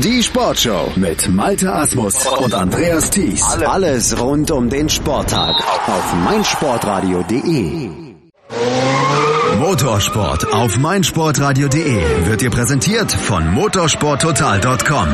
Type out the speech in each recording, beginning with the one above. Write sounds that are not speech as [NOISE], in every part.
Die Sportshow mit Malte Asmus und Andreas Thies. Alles rund um den Sporttag auf meinsportradio.de. Motorsport auf meinsportradio.de wird dir präsentiert von motorsporttotal.com.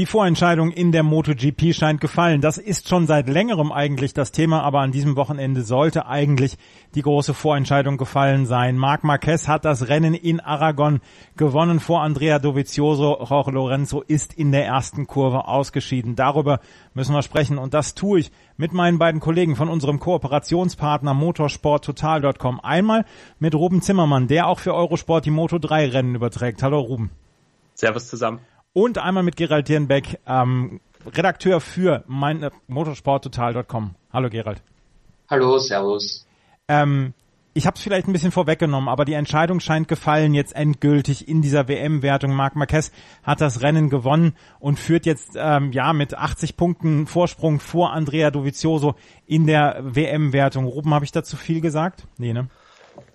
Die Vorentscheidung in der MotoGP scheint gefallen. Das ist schon seit längerem eigentlich das Thema, aber an diesem Wochenende sollte eigentlich die große Vorentscheidung gefallen sein. Marc Marquez hat das Rennen in Aragon gewonnen vor Andrea Dovizioso. Jorge Lorenzo ist in der ersten Kurve ausgeschieden. Darüber müssen wir sprechen und das tue ich mit meinen beiden Kollegen von unserem Kooperationspartner motorsporttotal.com. Einmal mit Ruben Zimmermann, der auch für Eurosport die Moto 3 Rennen überträgt. Hallo Ruben. Servus zusammen und einmal mit Gerald Dierenbeck, ähm, Redakteur für mein, motorsporttotal.com. Hallo Gerald. Hallo, servus. Ähm, ich habe es vielleicht ein bisschen vorweggenommen, aber die Entscheidung scheint gefallen jetzt endgültig in dieser WM-Wertung. Marc Marquez hat das Rennen gewonnen und führt jetzt ähm, ja mit 80 Punkten Vorsprung vor Andrea Dovizioso in der WM-Wertung. Ruben, habe ich dazu viel gesagt? Nee, ne?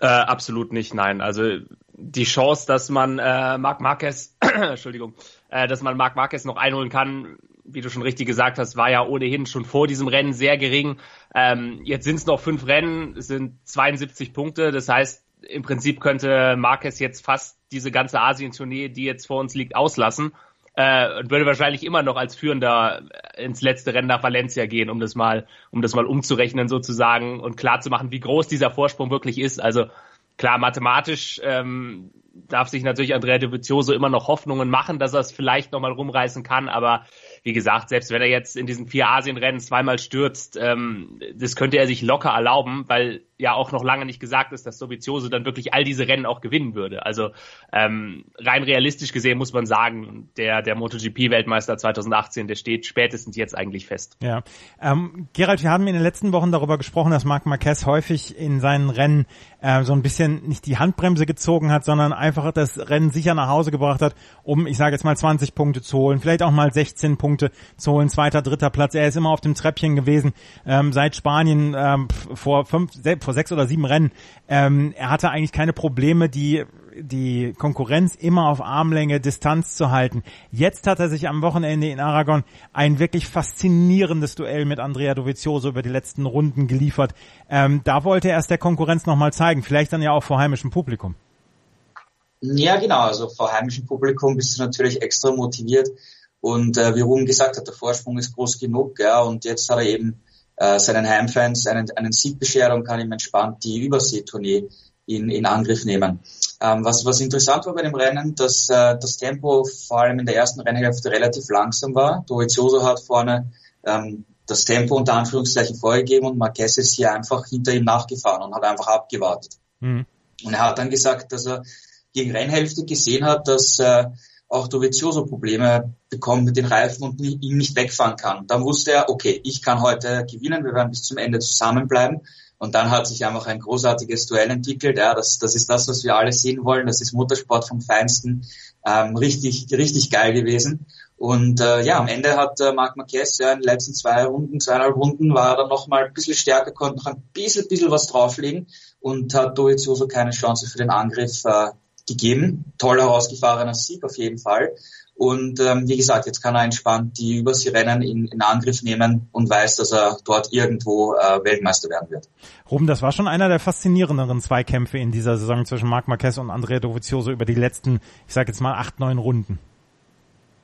Äh, absolut nicht, nein. Also die Chance, dass man äh, Marc Marquez, [CLEARS THROAT] Entschuldigung, äh, dass man Marc Marquez noch einholen kann, wie du schon richtig gesagt hast, war ja ohnehin schon vor diesem Rennen sehr gering. Ähm, jetzt sind es noch fünf Rennen, es sind 72 Punkte. Das heißt, im Prinzip könnte Marquez jetzt fast diese ganze Asien-Tournee, die jetzt vor uns liegt, auslassen. Äh, und würde wahrscheinlich immer noch als Führender ins letzte Rennen nach Valencia gehen, um das mal, um das mal umzurechnen sozusagen und klar zu machen, wie groß dieser Vorsprung wirklich ist. Also klar, mathematisch ähm, darf sich natürlich Andrea Dovizioso immer noch Hoffnungen machen, dass er es vielleicht nochmal rumreißen kann, aber wie gesagt, selbst wenn er jetzt in diesen vier Asienrennen zweimal stürzt, ähm, das könnte er sich locker erlauben, weil ja auch noch lange nicht gesagt ist, dass Dovizioso dann wirklich all diese Rennen auch gewinnen würde. Also ähm, rein realistisch gesehen muss man sagen, der, der MotoGP-Weltmeister 2018, der steht spätestens jetzt eigentlich fest. Ja, ähm, Gerald, wir haben in den letzten Wochen darüber gesprochen, dass Marc Marquez häufig in seinen Rennen äh, so ein bisschen nicht die Handbremse gezogen hat, sondern einfach das Rennen sicher nach Hause gebracht hat, um, ich sage jetzt mal 20 Punkte zu holen, vielleicht auch mal 16 Punkte zu holen, zweiter, dritter Platz. Er ist immer auf dem Treppchen gewesen ähm, seit Spanien ähm, vor fünf, vor sechs oder sieben Rennen. Ähm, er hatte eigentlich keine Probleme, die die Konkurrenz immer auf Armlänge Distanz zu halten. Jetzt hat er sich am Wochenende in Aragon ein wirklich faszinierendes Duell mit Andrea Dovizioso über die letzten Runden geliefert. Ähm, da wollte er es der Konkurrenz nochmal zeigen, vielleicht dann ja auch vor heimischem Publikum. Ja, genau. Also vor heimischem Publikum bist du natürlich extra motiviert. Und äh, wie Ruben gesagt hat, der Vorsprung ist groß genug. Ja, und jetzt hat er eben äh, seinen Heimfans einen, einen Sieg beschert und kann ihm entspannt die Überseetournee in, in Angriff nehmen. Ähm, was, was interessant war bei dem Rennen, dass äh, das Tempo vor allem in der ersten Rennhälfte relativ langsam war. Dovizioso hat vorne ähm, das Tempo unter Anführungszeichen vorgegeben und Marquez ist hier einfach hinter ihm nachgefahren und hat einfach abgewartet. Mhm. Und er hat dann gesagt, dass er gegen Rennhälfte gesehen hat, dass äh, auch Dovizioso Probleme bekommt mit den Reifen und ihn nicht wegfahren kann. Dann wusste er, okay, ich kann heute gewinnen, wir werden bis zum Ende zusammenbleiben. Und dann hat sich einfach ein großartiges Duell entwickelt. Ja, das, das ist das, was wir alle sehen wollen. Das ist Motorsport vom Feinsten. Ähm, richtig, richtig geil gewesen. Und äh, ja, am Ende hat äh, Marc Marquez ja in den letzten zwei Runden, zweieinhalb Runden war er dann noch mal ein bisschen stärker, konnte noch ein bisschen, bisschen was drauflegen und hat Dovizioso keine Chance für den Angriff äh, gegeben. Toll herausgefahrener Sieg auf jeden Fall. Und ähm, wie gesagt, jetzt kann er entspannt die Überseerennen in, in Angriff nehmen und weiß, dass er dort irgendwo äh, Weltmeister werden wird. Ruben, das war schon einer der faszinierenderen Zweikämpfe in dieser Saison zwischen Marc Marquez und Andrea Dovizioso über die letzten, ich sage jetzt mal, acht, neun Runden.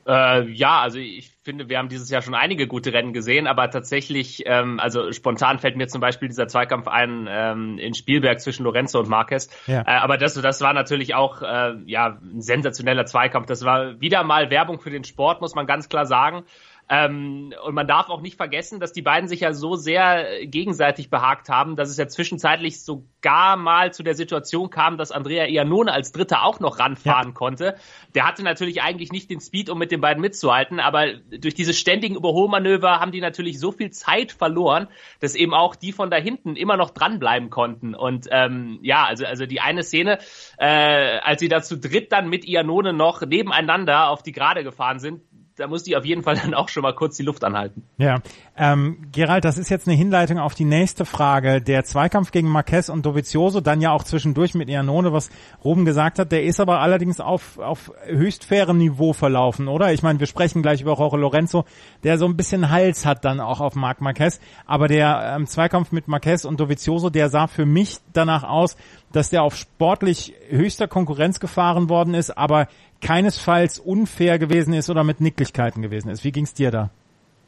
Äh, ja, also ich finde, wir haben dieses Jahr schon einige gute Rennen gesehen, aber tatsächlich, ähm, also spontan fällt mir zum Beispiel dieser Zweikampf ein ähm, in Spielberg zwischen Lorenzo und Marquez. Ja. Äh, aber das, das war natürlich auch äh, ja ein sensationeller Zweikampf. Das war wieder mal Werbung für den Sport, muss man ganz klar sagen. Ähm, und man darf auch nicht vergessen, dass die beiden sich ja so sehr gegenseitig behagt haben, dass es ja zwischenzeitlich sogar mal zu der Situation kam, dass Andrea Iannone als Dritter auch noch ranfahren ja. konnte. Der hatte natürlich eigentlich nicht den Speed, um mit den beiden mitzuhalten, aber durch diese ständigen Überholmanöver haben die natürlich so viel Zeit verloren, dass eben auch die von da hinten immer noch dranbleiben konnten. Und ähm, ja, also, also die eine Szene, äh, als sie da zu dritt dann mit Iannone noch nebeneinander auf die Gerade gefahren sind, da musste ich auf jeden Fall [LAUGHS] dann auch schon mal kurz die Luft anhalten. Ja, ähm, Gerald, das ist jetzt eine Hinleitung auf die nächste Frage. Der Zweikampf gegen Marquez und Dovizioso, dann ja auch zwischendurch mit Iannone, was Ruben gesagt hat, der ist aber allerdings auf, auf höchst fairem Niveau verlaufen, oder? Ich meine, wir sprechen gleich über Jorge Lorenzo, der so ein bisschen Hals hat dann auch auf Marc Marquez, aber der ähm, Zweikampf mit Marquez und Dovizioso, der sah für mich danach aus, dass der auf sportlich höchster Konkurrenz gefahren worden ist, aber keinesfalls unfair gewesen ist oder mit Nicklichkeiten gewesen ist. Wie ging's dir da?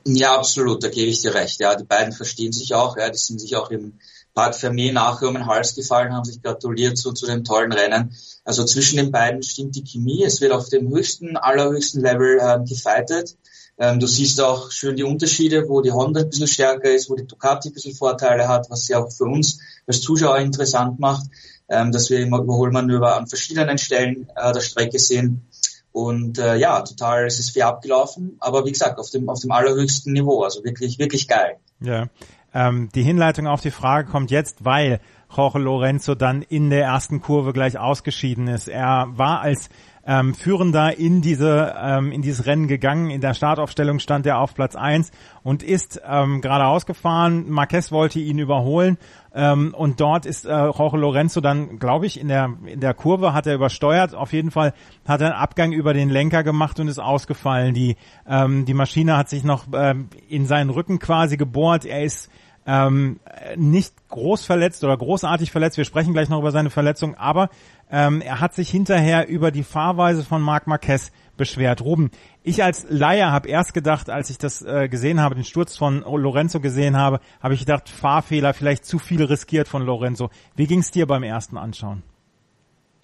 Ja, absolut, da gebe ich dir recht. Ja, die beiden verstehen sich auch, ja, die sind sich auch im Parc Fermé nachher um den Hals gefallen, haben sich gratuliert zu, zu dem tollen Rennen. Also zwischen den beiden stimmt die Chemie. Es wird auf dem höchsten, allerhöchsten Level ähm, gefightet. Ähm, du siehst auch schön die Unterschiede, wo die Honda ein bisschen stärker ist, wo die Ducati ein bisschen Vorteile hat, was sie auch für uns als Zuschauer interessant macht ähm, dass wir immer Überholmanöver an verschiedenen Stellen äh, der Strecke sehen. Und äh, ja, total, es ist fair abgelaufen, aber wie gesagt, auf dem, auf dem allerhöchsten Niveau, also wirklich, wirklich geil. Ja, ähm, die Hinleitung auf die Frage kommt jetzt, weil Jorge Lorenzo dann in der ersten Kurve gleich ausgeschieden ist. Er war als ähm, Führender in diese ähm, in dieses Rennen gegangen. In der Startaufstellung stand er auf Platz eins und ist ähm, geradeaus gefahren. Marquez wollte ihn überholen ähm, und dort ist äh, Jorge Lorenzo dann, glaube ich, in der in der Kurve hat er übersteuert. Auf jeden Fall hat er einen Abgang über den Lenker gemacht und ist ausgefallen. Die ähm, die Maschine hat sich noch ähm, in seinen Rücken quasi gebohrt. Er ist ähm, nicht groß verletzt oder großartig verletzt. Wir sprechen gleich noch über seine Verletzung, aber ähm, er hat sich hinterher über die Fahrweise von Marc Marquez beschwert. Ruben, ich als Laie habe erst gedacht, als ich das äh, gesehen habe, den Sturz von Lorenzo gesehen habe, habe ich gedacht, Fahrfehler, vielleicht zu viel riskiert von Lorenzo. Wie ging es dir beim ersten Anschauen?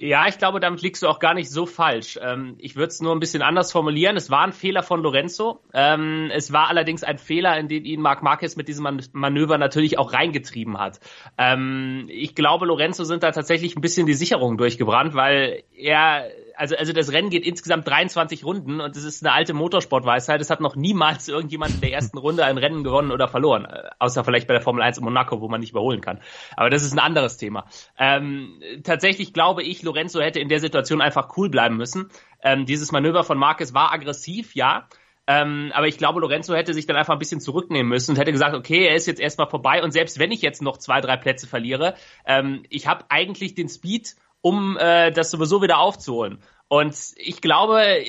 Ja, ich glaube, damit liegst du auch gar nicht so falsch. Ähm, ich würde es nur ein bisschen anders formulieren. Es war ein Fehler von Lorenzo. Ähm, es war allerdings ein Fehler, in den ihn Marc Marquez mit diesem Man Manöver natürlich auch reingetrieben hat. Ähm, ich glaube, Lorenzo sind da tatsächlich ein bisschen die Sicherungen durchgebrannt, weil er also, also das Rennen geht insgesamt 23 Runden und es ist eine alte Motorsportweisheit. Es hat noch niemals [LAUGHS] irgendjemand in der ersten Runde ein Rennen gewonnen oder verloren. Äh, außer vielleicht bei der Formel 1 in Monaco, wo man nicht überholen kann. Aber das ist ein anderes Thema. Ähm, tatsächlich glaube ich, Lorenzo hätte in der Situation einfach cool bleiben müssen. Ähm, dieses Manöver von Marquez war aggressiv, ja. Ähm, aber ich glaube, Lorenzo hätte sich dann einfach ein bisschen zurücknehmen müssen und hätte gesagt, okay, er ist jetzt erstmal vorbei und selbst wenn ich jetzt noch zwei, drei Plätze verliere, ähm, ich habe eigentlich den Speed um äh, das sowieso wieder aufzuholen. Und ich glaube,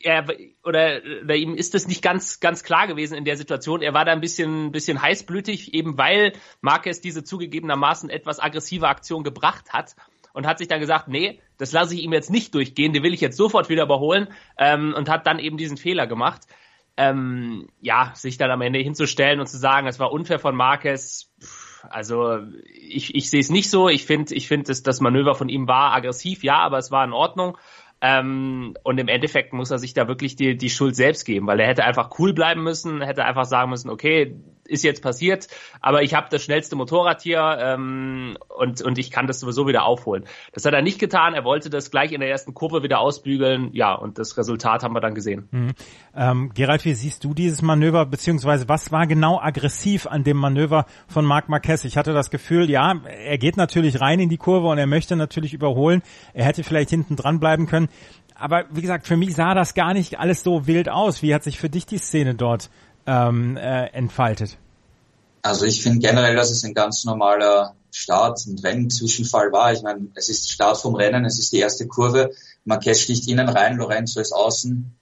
er oder, oder ihm ist das nicht ganz ganz klar gewesen in der Situation. Er war da ein bisschen bisschen heißblütig, eben weil Marquez diese zugegebenermaßen etwas aggressive Aktion gebracht hat und hat sich dann gesagt, nee, das lasse ich ihm jetzt nicht durchgehen, den will ich jetzt sofort wieder überholen ähm, und hat dann eben diesen Fehler gemacht. Ähm, ja, sich dann am Ende hinzustellen und zu sagen, es war unfair von Marquez. Pff, also ich, ich sehe es nicht so. Ich finde, ich finde, das Manöver von ihm war aggressiv, ja, aber es war in Ordnung. Ähm, und im Endeffekt muss er sich da wirklich die, die Schuld selbst geben, weil er hätte einfach cool bleiben müssen, hätte einfach sagen müssen, okay, ist jetzt passiert, aber ich habe das schnellste Motorrad hier ähm, und, und ich kann das sowieso wieder aufholen. Das hat er nicht getan, er wollte das gleich in der ersten Kurve wieder ausbügeln, ja, und das Resultat haben wir dann gesehen. Mhm. Ähm, Gerald, wie siehst du dieses Manöver, beziehungsweise was war genau aggressiv an dem Manöver von Marc Marquez? Ich hatte das Gefühl, ja, er geht natürlich rein in die Kurve und er möchte natürlich überholen, er hätte vielleicht hinten dran bleiben können, aber wie gesagt, für mich sah das gar nicht alles so wild aus. Wie hat sich für dich die Szene dort ähm, äh, entfaltet? Also ich finde generell, dass es ein ganz normaler Start- und Rennzwischenfall war. Ich meine, es ist Start vom Rennen, es ist die erste Kurve. Marquez sticht innen rein, Lorenzo ist außen.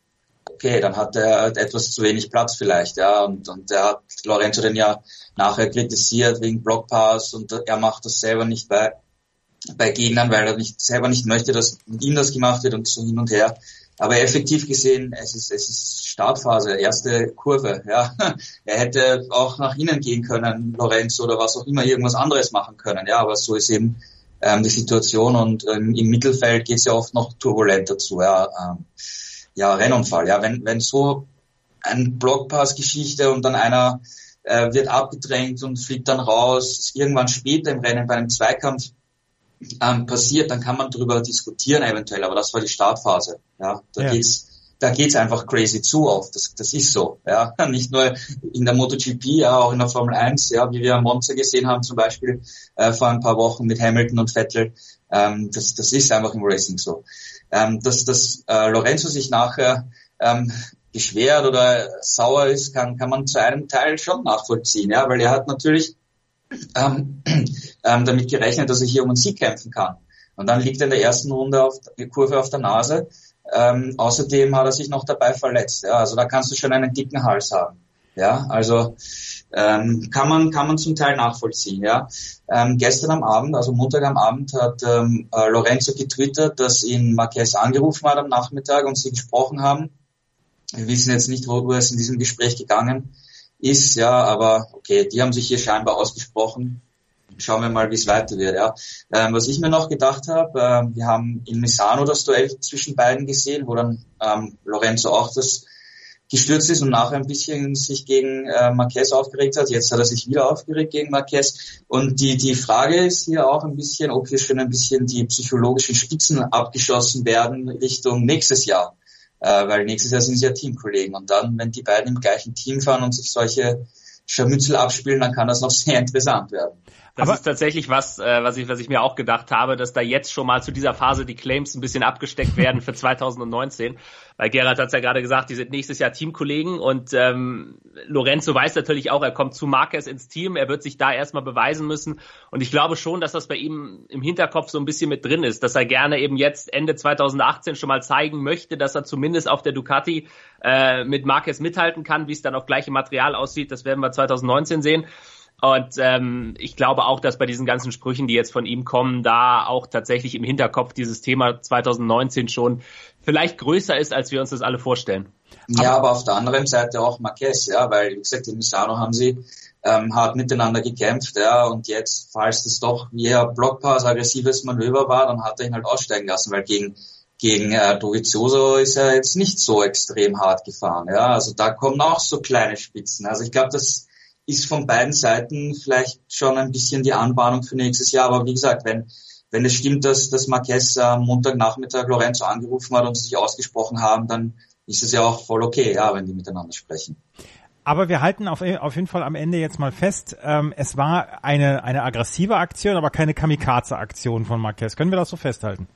Okay, dann hat er etwas zu wenig Platz vielleicht, ja. Und, und er hat Lorenzo den ja nachher kritisiert wegen Blockpass und er macht das selber nicht bei, bei Gegnern, weil er nicht, selber nicht möchte, dass ihm das gemacht wird und so hin und her. Aber effektiv gesehen, es ist, es ist Startphase, erste Kurve. Ja, [LAUGHS] er hätte auch nach innen gehen können, Lorenz oder was auch immer, irgendwas anderes machen können. Ja, aber so ist eben ähm, die Situation und ähm, im Mittelfeld geht es ja oft noch turbulent dazu. Ja, ähm, ja, Rennunfall. Ja, wenn wenn so ein Blockpass-Geschichte und dann einer äh, wird abgedrängt und fliegt dann raus, irgendwann später im Rennen bei einem Zweikampf ähm, passiert, dann kann man darüber diskutieren eventuell, aber das war die Startphase. Ja, da ja. geht's da geht's einfach crazy zu auf. Das, das ist so. Ja, [LAUGHS] nicht nur in der MotoGP, ja, auch in der Formel 1, ja, wie wir am Monza gesehen haben zum Beispiel äh, vor ein paar Wochen mit Hamilton und Vettel. Ähm, das, das ist einfach im Racing so. Ähm, dass dass äh, Lorenzo sich nachher ähm, beschwert oder sauer ist, kann, kann man zu einem Teil schon nachvollziehen, ja, weil er hat natürlich ähm, ähm, damit gerechnet, dass er hier um einen Sieg kämpfen kann. Und dann liegt er in der ersten Runde auf die Kurve auf der Nase. Ähm, außerdem hat er sich noch dabei verletzt. Ja, also da kannst du schon einen dicken Hals haben. Ja, also ähm, kann man kann man zum Teil nachvollziehen. Ja, ähm, gestern am Abend, also Montag am Abend, hat ähm, äh, Lorenzo getwittert, dass ihn Marquez angerufen hat am Nachmittag und sie gesprochen haben. Wir wissen jetzt nicht, worüber es in diesem Gespräch gegangen ist, ja, aber okay, die haben sich hier scheinbar ausgesprochen. Schauen wir mal, wie es weiter wird. Ja. Ähm, was ich mir noch gedacht habe, äh, wir haben in Misano das Duell zwischen beiden gesehen, wo dann ähm, Lorenzo auch das gestürzt ist und nachher ein bisschen sich gegen äh, Marquez aufgeregt hat. Jetzt hat er sich wieder aufgeregt gegen Marquez. Und die, die Frage ist hier auch ein bisschen, ob hier schon ein bisschen die psychologischen Spitzen abgeschossen werden Richtung nächstes Jahr äh, weil nächstes Jahr sind sie ja Teamkollegen. Und dann, wenn die beiden im gleichen Team fahren und sich solche Scharmützel abspielen, dann kann das noch [LAUGHS] sehr interessant werden. Das Aber ist tatsächlich was, äh, was ich, was ich mir auch gedacht habe, dass da jetzt schon mal zu dieser Phase die Claims ein bisschen abgesteckt werden für [LAUGHS] 2019. Weil Gerhard hat es ja gerade gesagt, die sind nächstes Jahr Teamkollegen und ähm, Lorenzo weiß natürlich auch, er kommt zu Marquez ins Team, er wird sich da erstmal beweisen müssen. Und ich glaube schon, dass das bei ihm im Hinterkopf so ein bisschen mit drin ist, dass er gerne eben jetzt Ende 2018 schon mal zeigen möchte, dass er zumindest auf der Ducati äh, mit Marquez mithalten kann, wie es dann auf gleichem Material aussieht. Das werden wir 2019 sehen. Und ähm, ich glaube auch, dass bei diesen ganzen Sprüchen, die jetzt von ihm kommen, da auch tatsächlich im Hinterkopf dieses Thema 2019 schon vielleicht größer ist, als wir uns das alle vorstellen. Ja, aber auf der anderen Seite auch Marquez, ja, weil, wie gesagt, in Misano haben sie ähm, hart miteinander gekämpft, ja, und jetzt, falls das doch eher Blockpass, aggressives Manöver war, dann hat er ihn halt aussteigen lassen, weil gegen gegen äh, Dovizioso ist er jetzt nicht so extrem hart gefahren, ja, also da kommen auch so kleine Spitzen. Also ich glaube, das ist von beiden Seiten vielleicht schon ein bisschen die Anbahnung für nächstes Jahr. Aber wie gesagt, wenn, wenn es stimmt, dass, dass Marquez am Montagnachmittag Lorenzo angerufen hat und sie sich ausgesprochen haben, dann ist es ja auch voll okay, ja, wenn die miteinander sprechen. Aber wir halten auf, auf jeden Fall am Ende jetzt mal fest, ähm, es war eine, eine aggressive Aktion, aber keine Kamikaze-Aktion von Marquez. Können wir das so festhalten?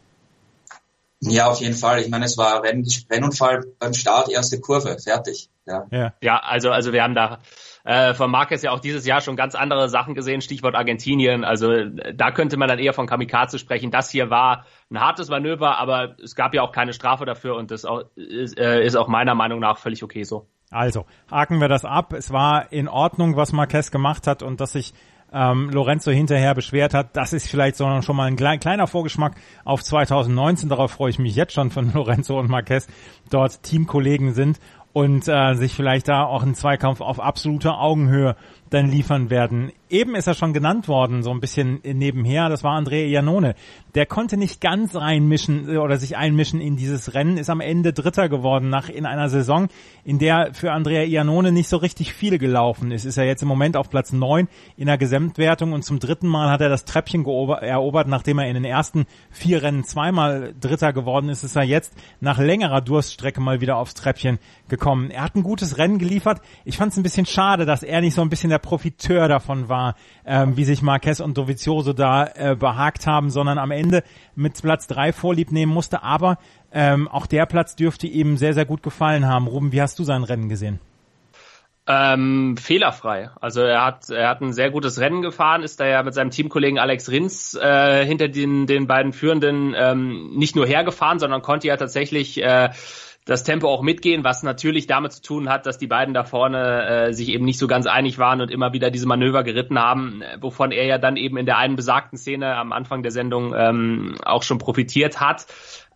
Ja, auf jeden Fall. Ich meine, es war Rennunfall beim Start, erste Kurve, fertig. Ja, ja. ja also, also wir haben da äh, von Marquez ja auch dieses Jahr schon ganz andere Sachen gesehen, Stichwort Argentinien. Also da könnte man dann eher von Kamikaze sprechen. Das hier war ein hartes Manöver, aber es gab ja auch keine Strafe dafür und das auch, ist, äh, ist auch meiner Meinung nach völlig okay so. Also, haken wir das ab. Es war in Ordnung, was Marquez gemacht hat und dass sich ähm, Lorenzo hinterher beschwert hat. Das ist vielleicht so schon mal ein klein, kleiner Vorgeschmack auf 2019. Darauf freue ich mich jetzt schon von [LAUGHS] Lorenzo und Marquez dort Teamkollegen sind und äh, sich vielleicht da auch einen Zweikampf auf absoluter Augenhöhe dann liefern werden. Eben ist er schon genannt worden, so ein bisschen nebenher, das war Andrea Iannone. Der konnte nicht ganz reinmischen äh, oder sich einmischen in dieses Rennen, ist am Ende Dritter geworden nach in einer Saison, in der für Andrea Iannone nicht so richtig viel gelaufen ist. Ist er jetzt im Moment auf Platz neun in der Gesamtwertung und zum dritten Mal hat er das Treppchen erobert, nachdem er in den ersten vier Rennen zweimal Dritter geworden ist, ist er jetzt nach längerer Durststrecke mal wieder aufs Treppchen gekommen. Er hat ein gutes Rennen geliefert. Ich fand es ein bisschen schade, dass er nicht so ein bisschen der Profiteur davon war, ähm, wie sich Marquez und Dovizioso da äh, behagt haben, sondern am Ende mit Platz drei vorlieb nehmen musste. Aber ähm, auch der Platz dürfte ihm sehr, sehr gut gefallen haben. Ruben, wie hast du sein Rennen gesehen? Ähm, fehlerfrei. Also er hat er hat ein sehr gutes Rennen gefahren, ist da ja mit seinem Teamkollegen Alex Rins äh, hinter den den beiden Führenden ähm, nicht nur hergefahren, sondern konnte ja tatsächlich äh, das Tempo auch mitgehen, was natürlich damit zu tun hat, dass die beiden da vorne äh, sich eben nicht so ganz einig waren und immer wieder diese Manöver geritten haben, wovon er ja dann eben in der einen besagten Szene am Anfang der Sendung ähm, auch schon profitiert hat.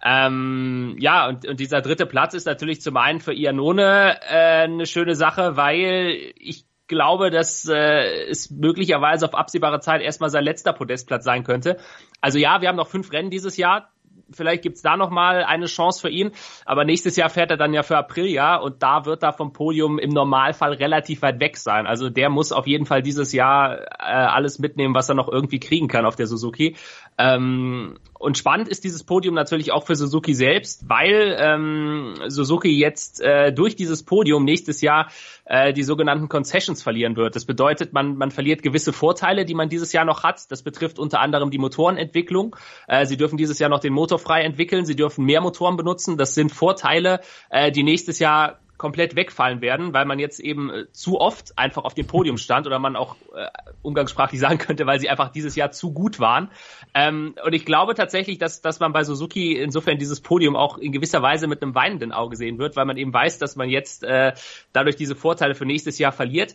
Ähm, ja, und, und dieser dritte Platz ist natürlich zum einen für Ianone äh, eine schöne Sache, weil ich glaube, dass äh, es möglicherweise auf absehbare Zeit erstmal sein letzter Podestplatz sein könnte. Also ja, wir haben noch fünf Rennen dieses Jahr vielleicht gibt's da noch mal eine Chance für ihn. Aber nächstes Jahr fährt er dann ja für Aprilia und da wird er vom Podium im Normalfall relativ weit weg sein. Also der muss auf jeden Fall dieses Jahr äh, alles mitnehmen, was er noch irgendwie kriegen kann auf der Suzuki. Ähm, und spannend ist dieses Podium natürlich auch für Suzuki selbst, weil ähm, Suzuki jetzt äh, durch dieses Podium nächstes Jahr äh, die sogenannten Concessions verlieren wird. Das bedeutet, man, man verliert gewisse Vorteile, die man dieses Jahr noch hat. Das betrifft unter anderem die Motorenentwicklung. Äh, sie dürfen dieses Jahr noch den Motor frei entwickeln, sie dürfen mehr Motoren benutzen. Das sind Vorteile, äh, die nächstes Jahr komplett wegfallen werden, weil man jetzt eben äh, zu oft einfach auf dem Podium stand oder man auch äh, umgangssprachlich [LAUGHS] sagen könnte, weil sie einfach dieses Jahr zu gut waren. Ähm, und ich glaube tatsächlich, dass, dass man bei Suzuki insofern dieses Podium auch in gewisser Weise mit einem weinenden Auge sehen wird, weil man eben weiß, dass man jetzt äh, dadurch diese Vorteile für nächstes Jahr verliert.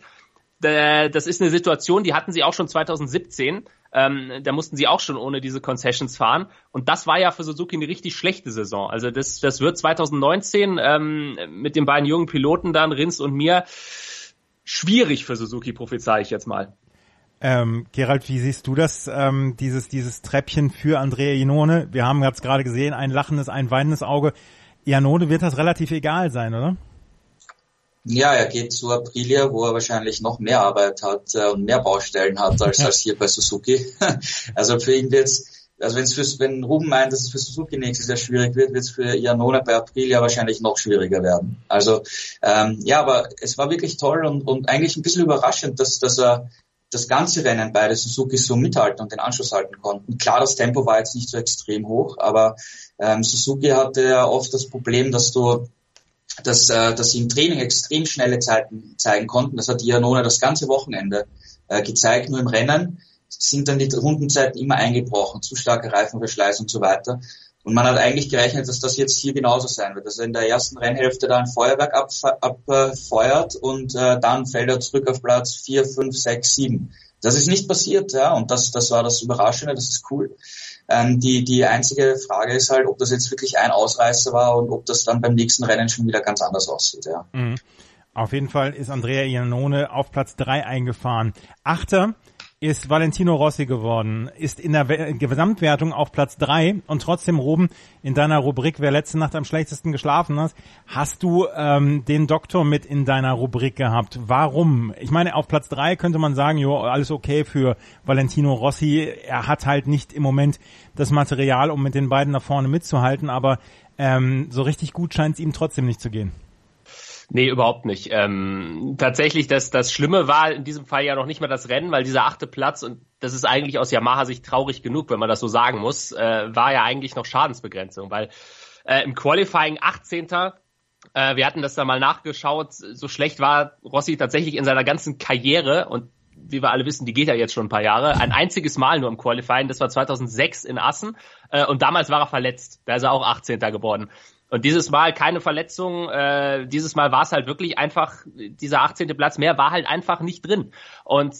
Das ist eine Situation, die hatten sie auch schon 2017. Ähm, da mussten sie auch schon ohne diese Concessions fahren. Und das war ja für Suzuki eine richtig schlechte Saison. Also das, das wird 2019 ähm, mit den beiden jungen Piloten dann, Rins und mir, schwierig für Suzuki, prophezei ich jetzt mal. Ähm, Gerald, wie siehst du das, ähm, dieses, dieses Treppchen für Andrea Iannone? Wir haben jetzt gerade gesehen, ein lachendes, ein weinendes Auge. Iannone wird das relativ egal sein, oder? Ja, er geht zu Aprilia, wo er wahrscheinlich noch mehr Arbeit hat äh, und mehr Baustellen hat als, [LAUGHS] als hier bei Suzuki. [LAUGHS] also für ihn wird's, also wenn's fürs, wenn Ruben meint, dass es für Suzuki nächstes Jahr schwierig wird, wird es für Iannone bei Aprilia wahrscheinlich noch schwieriger werden. Also ähm, ja, aber es war wirklich toll und, und eigentlich ein bisschen überraschend, dass, dass er das ganze Rennen beide Suzuki so mithalten und den Anschluss halten konnten. Klar, das Tempo war jetzt nicht so extrem hoch, aber ähm, Suzuki hatte ja oft das Problem, dass du dass, äh, dass sie im Training extrem schnelle Zeiten zeigen konnten. Das hat Ianone das ganze Wochenende äh, gezeigt. Nur im Rennen sind dann die Rundenzeiten immer eingebrochen, zu starke Reifenverschleiß und so weiter. Und man hat eigentlich gerechnet, dass das jetzt hier genauso sein wird. Dass er in der ersten Rennhälfte da ein Feuerwerk abfeuert ab, und äh, dann fällt er zurück auf Platz 4, 5, 6, 7. Das ist nicht passiert, ja, und das, das war das Überraschende, das ist cool. Ähm, die, die einzige Frage ist halt, ob das jetzt wirklich ein Ausreißer war und ob das dann beim nächsten Rennen schon wieder ganz anders aussieht. Ja. Mhm. Auf jeden Fall ist Andrea Iannone auf Platz drei eingefahren. Achter ist Valentino Rossi geworden, ist in der Gesamtwertung auf Platz drei und trotzdem Ruben in deiner Rubrik, wer letzte Nacht am schlechtesten geschlafen hat, hast du ähm, den Doktor mit in deiner Rubrik gehabt. Warum? Ich meine, auf Platz drei könnte man sagen, jo, alles okay für Valentino Rossi. Er hat halt nicht im Moment das Material, um mit den beiden nach vorne mitzuhalten, aber ähm, so richtig gut scheint es ihm trotzdem nicht zu gehen. Nee, überhaupt nicht. Ähm, tatsächlich, das, das Schlimme war in diesem Fall ja noch nicht mal das Rennen, weil dieser achte Platz, und das ist eigentlich aus Yamaha-Sicht traurig genug, wenn man das so sagen muss, äh, war ja eigentlich noch Schadensbegrenzung, weil äh, im Qualifying 18. Äh, wir hatten das da mal nachgeschaut, so schlecht war Rossi tatsächlich in seiner ganzen Karriere und wie wir alle wissen, die geht ja jetzt schon ein paar Jahre. Ein einziges Mal nur im Qualifying, das war 2006 in Assen. Äh, und damals war er verletzt. Da ist er auch 18. geworden. Und dieses Mal keine Verletzung, äh, dieses Mal war es halt wirklich einfach, dieser 18. Platz mehr war halt einfach nicht drin. Und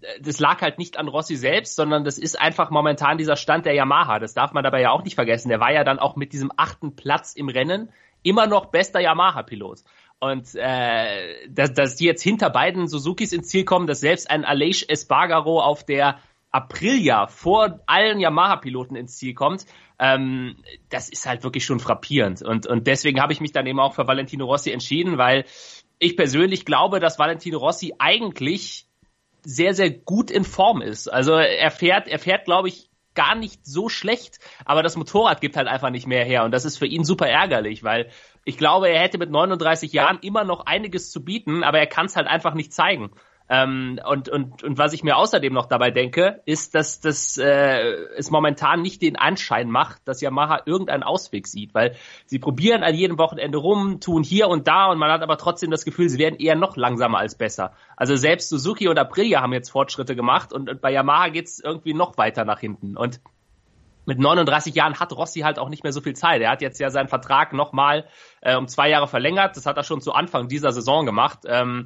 äh, das lag halt nicht an Rossi selbst, sondern das ist einfach momentan dieser Stand der Yamaha. Das darf man dabei ja auch nicht vergessen. Der war ja dann auch mit diesem achten Platz im Rennen immer noch bester Yamaha-Pilot. Und äh, dass, dass die jetzt hinter beiden Suzukis ins Ziel kommen, dass selbst ein Aleix Espargaro auf der Aprilia vor allen Yamaha-Piloten ins Ziel kommt, ähm, das ist halt wirklich schon frappierend. Und, und deswegen habe ich mich dann eben auch für Valentino Rossi entschieden, weil ich persönlich glaube, dass Valentino Rossi eigentlich sehr, sehr gut in Form ist. Also er fährt, er fährt, glaube ich, gar nicht so schlecht, aber das Motorrad gibt halt einfach nicht mehr her und das ist für ihn super ärgerlich, weil ich glaube, er hätte mit 39 Jahren immer noch einiges zu bieten, aber er kann es halt einfach nicht zeigen. Ähm, und, und, und was ich mir außerdem noch dabei denke, ist, dass das äh, es momentan nicht den Anschein macht, dass Yamaha irgendeinen Ausweg sieht, weil sie probieren an jedem Wochenende rum, tun hier und da und man hat aber trotzdem das Gefühl, sie werden eher noch langsamer als besser. Also selbst Suzuki und Aprilia haben jetzt Fortschritte gemacht und, und bei Yamaha geht's irgendwie noch weiter nach hinten. Und mit 39 Jahren hat Rossi halt auch nicht mehr so viel Zeit. Er hat jetzt ja seinen Vertrag nochmal äh, um zwei Jahre verlängert. Das hat er schon zu Anfang dieser Saison gemacht. Ähm,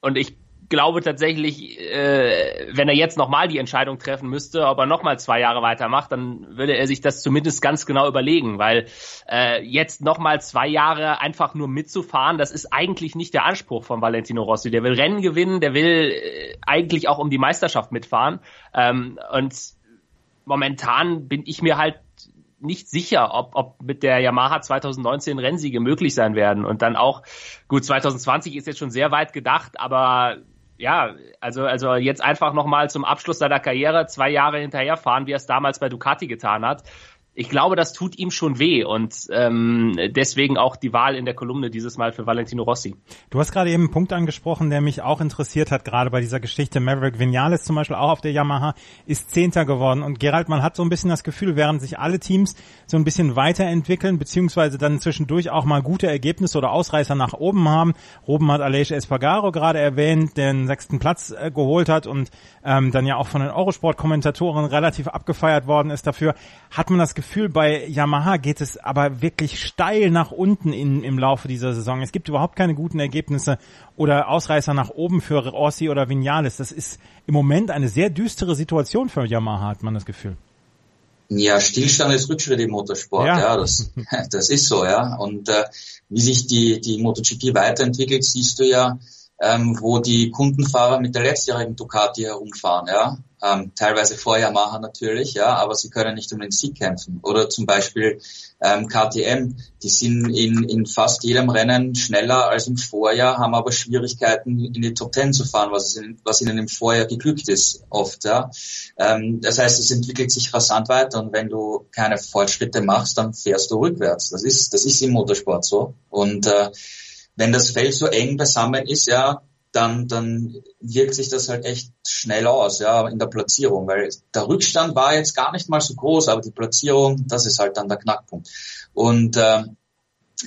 und ich glaube tatsächlich, äh, wenn er jetzt nochmal die Entscheidung treffen müsste, ob er nochmal zwei Jahre weitermacht, dann würde er sich das zumindest ganz genau überlegen, weil äh, jetzt nochmal zwei Jahre einfach nur mitzufahren, das ist eigentlich nicht der Anspruch von Valentino Rossi. Der will Rennen gewinnen, der will äh, eigentlich auch um die Meisterschaft mitfahren. Ähm, und momentan bin ich mir halt nicht sicher, ob, ob mit der Yamaha 2019 Rennsiege möglich sein werden. Und dann auch, gut, 2020 ist jetzt schon sehr weit gedacht, aber ja, also, also jetzt einfach nochmal zum Abschluss seiner Karriere zwei Jahre hinterherfahren, wie er es damals bei Ducati getan hat. Ich glaube, das tut ihm schon weh und ähm, deswegen auch die Wahl in der Kolumne dieses Mal für Valentino Rossi. Du hast gerade eben einen Punkt angesprochen, der mich auch interessiert hat, gerade bei dieser Geschichte. Maverick Vinales zum Beispiel auch auf der Yamaha ist Zehnter geworden und Gerald, man hat so ein bisschen das Gefühl, während sich alle Teams so ein bisschen weiterentwickeln, beziehungsweise dann zwischendurch auch mal gute Ergebnisse oder Ausreißer nach oben haben. Ruben hat Aleix Espargaro gerade erwähnt, der den sechsten Platz äh, geholt hat und ähm, dann ja auch von den Eurosport-Kommentatoren relativ abgefeiert worden ist dafür, hat man das Gefühl, bei Yamaha geht es aber wirklich steil nach unten in, im Laufe dieser Saison. Es gibt überhaupt keine guten Ergebnisse oder Ausreißer nach oben für Rossi oder Vinales. Das ist im Moment eine sehr düstere Situation für Yamaha, hat man das Gefühl. Ja, Stillstand ist Rückschritt im Motorsport, ja, ja das, [LAUGHS] das ist so, ja. Und äh, wie sich die, die MotoGP weiterentwickelt, siehst du ja, ähm, wo die Kundenfahrer mit der letztjährigen Ducati herumfahren, ja. Ähm, teilweise vor Yamaha natürlich, ja, aber sie können nicht um den Sieg kämpfen. Oder zum Beispiel ähm, KTM, die sind in, in fast jedem Rennen schneller als im Vorjahr, haben aber Schwierigkeiten in die Top Ten zu fahren, was, ihnen, was ihnen im Vorjahr geglückt ist, oft, ja. Ähm, das heißt, es entwickelt sich rasant weiter und wenn du keine Fortschritte machst, dann fährst du rückwärts. Das ist, das ist im Motorsport so. Und äh, wenn das Feld so eng beisammen ist, ja, dann, dann wirkt sich das halt echt schnell aus, ja, in der Platzierung, weil der Rückstand war jetzt gar nicht mal so groß, aber die Platzierung, das ist halt dann der Knackpunkt. Und äh,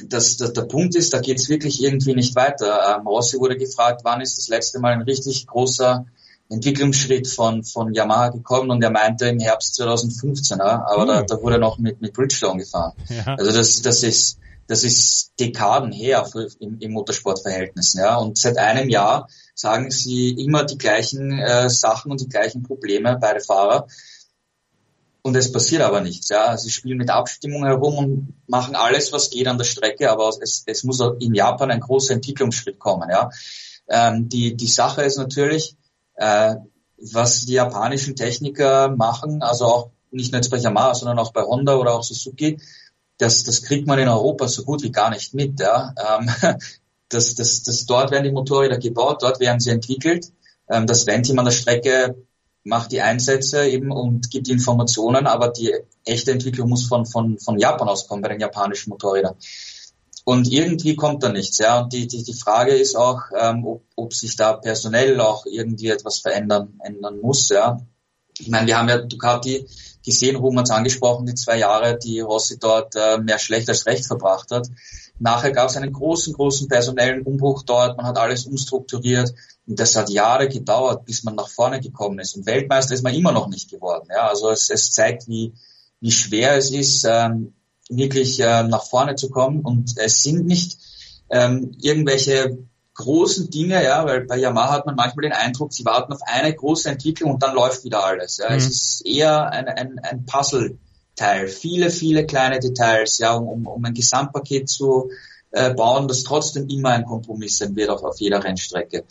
das, das, der Punkt ist, da geht's wirklich irgendwie nicht weiter. Ähm, Rossi wurde gefragt, wann ist das letzte Mal ein richtig großer Entwicklungsschritt von, von Yamaha gekommen und er meinte im Herbst 2015, ja, aber mhm. da, da wurde noch mit, mit Bridgestone gefahren. Ja. Also das, das ist, das ist Dekaden her für, im, im Motorsportverhältnissen. Ja. Und seit einem Jahr sagen sie immer die gleichen äh, Sachen und die gleichen Probleme, beide Fahrer. Und es passiert aber nichts. Ja. Sie spielen mit Abstimmung herum und machen alles, was geht an der Strecke, aber es, es muss in Japan ein großer Entwicklungsschritt kommen. Ja. Ähm, die, die Sache ist natürlich, äh, was die japanischen Techniker machen, also auch nicht nur jetzt bei Yamaha, sondern auch bei Honda oder auch Suzuki, das, das kriegt man in Europa so gut wie gar nicht mit. Ja. Ähm, [LAUGHS] das, das, das, dort werden die Motorräder gebaut, dort werden sie entwickelt. Ähm, das Rennteam an der Strecke macht die Einsätze eben und gibt Informationen, aber die echte Entwicklung muss von, von, von Japan auskommen bei den japanischen Motorrädern. Und irgendwie kommt da nichts. Ja. Und die, die, die Frage ist auch, ähm, ob, ob sich da personell auch irgendwie etwas verändern ändern muss. Ja. Ich meine, wir haben ja Ducati gesehen, Ruben hat es angesprochen, die zwei Jahre, die Rossi dort äh, mehr schlecht als recht verbracht hat. Nachher gab es einen großen, großen personellen Umbruch dort, man hat alles umstrukturiert und das hat Jahre gedauert, bis man nach vorne gekommen ist. Und Weltmeister ist man immer noch nicht geworden. Ja? Also es, es zeigt, wie, wie schwer es ist, ähm, wirklich äh, nach vorne zu kommen. Und es sind nicht ähm, irgendwelche großen Dinge, ja, weil bei Yamaha hat man manchmal den Eindruck, sie warten auf eine große Entwicklung und dann läuft wieder alles. Ja. Mhm. Es ist eher ein, ein, ein Puzzle-Teil, viele, viele kleine Details, ja, um, um ein Gesamtpaket zu äh, bauen, das trotzdem immer ein Kompromiss sein wird auf, auf jeder Rennstrecke.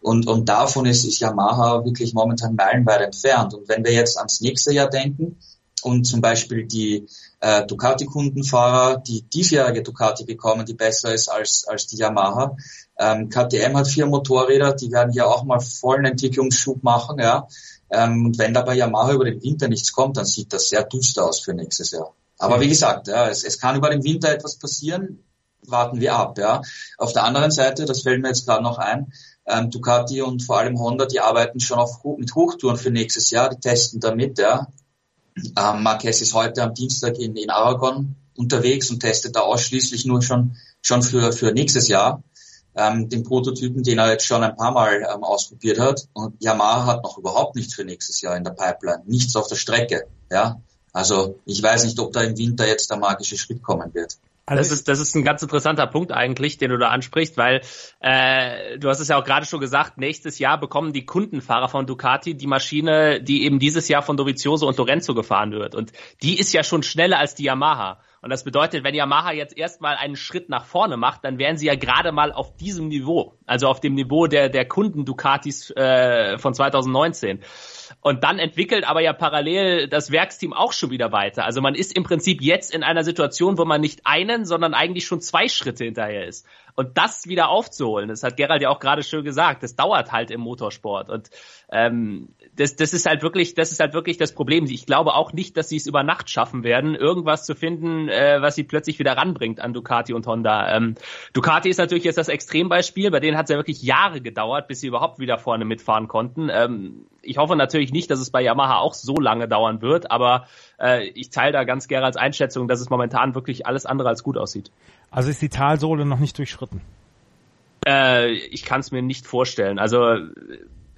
Und, und davon ist, ist Yamaha wirklich momentan meilenweit entfernt. Und wenn wir jetzt ans nächste Jahr denken und zum Beispiel die äh, Ducati-Kundenfahrer, die diesjährige Ducati bekommen, die besser ist als, als die Yamaha, ähm, KTM hat vier Motorräder, die werden hier auch mal vollen Entwicklungsschub machen, ja. Ähm, und wenn da bei Yamaha über den Winter nichts kommt, dann sieht das sehr düster aus für nächstes Jahr. Aber wie gesagt, ja, es, es kann über den Winter etwas passieren, warten wir ab, ja. Auf der anderen Seite, das fällt mir jetzt gerade noch ein, ähm, Ducati und vor allem Honda, die arbeiten schon auf, mit Hochtouren für nächstes Jahr, die testen damit, ja. Ähm, Marquez ist heute am Dienstag in, in Aragon unterwegs und testet da ausschließlich nur schon, schon für, für nächstes Jahr ähm, den Prototypen, den er jetzt schon ein paar Mal ähm, ausprobiert hat. Und Yamaha hat noch überhaupt nichts für nächstes Jahr in der Pipeline, nichts auf der Strecke. Ja, also ich weiß nicht, ob da im Winter jetzt der magische Schritt kommen wird. Das ist, das ist ein ganz interessanter Punkt eigentlich, den du da ansprichst, weil äh, du hast es ja auch gerade schon gesagt, nächstes Jahr bekommen die Kundenfahrer von Ducati die Maschine, die eben dieses Jahr von Dovizioso und Lorenzo gefahren wird. Und die ist ja schon schneller als die Yamaha. Und das bedeutet, wenn Yamaha jetzt erstmal einen Schritt nach vorne macht, dann wären sie ja gerade mal auf diesem Niveau, also auf dem Niveau der, der Kunden Ducatis äh, von 2019. Und dann entwickelt aber ja parallel das Werksteam auch schon wieder weiter. Also man ist im Prinzip jetzt in einer Situation, wo man nicht einen, sondern eigentlich schon zwei Schritte hinterher ist. Und das wieder aufzuholen, das hat Gerald ja auch gerade schön gesagt, das dauert halt im Motorsport. Und ähm, das, das ist halt wirklich, das ist halt wirklich das Problem. Ich glaube auch nicht, dass sie es über Nacht schaffen werden, irgendwas zu finden, äh, was sie plötzlich wieder ranbringt an Ducati und Honda. Ähm, Ducati ist natürlich jetzt das Extrembeispiel, bei denen hat es ja wirklich Jahre gedauert, bis sie überhaupt wieder vorne mitfahren konnten. Ähm, ich hoffe natürlich nicht, dass es bei Yamaha auch so lange dauern wird, aber äh, ich teile da ganz gerne als Einschätzung, dass es momentan wirklich alles andere als gut aussieht. Also ist die Talsohle noch nicht durchschritten? Äh, ich kann es mir nicht vorstellen. Also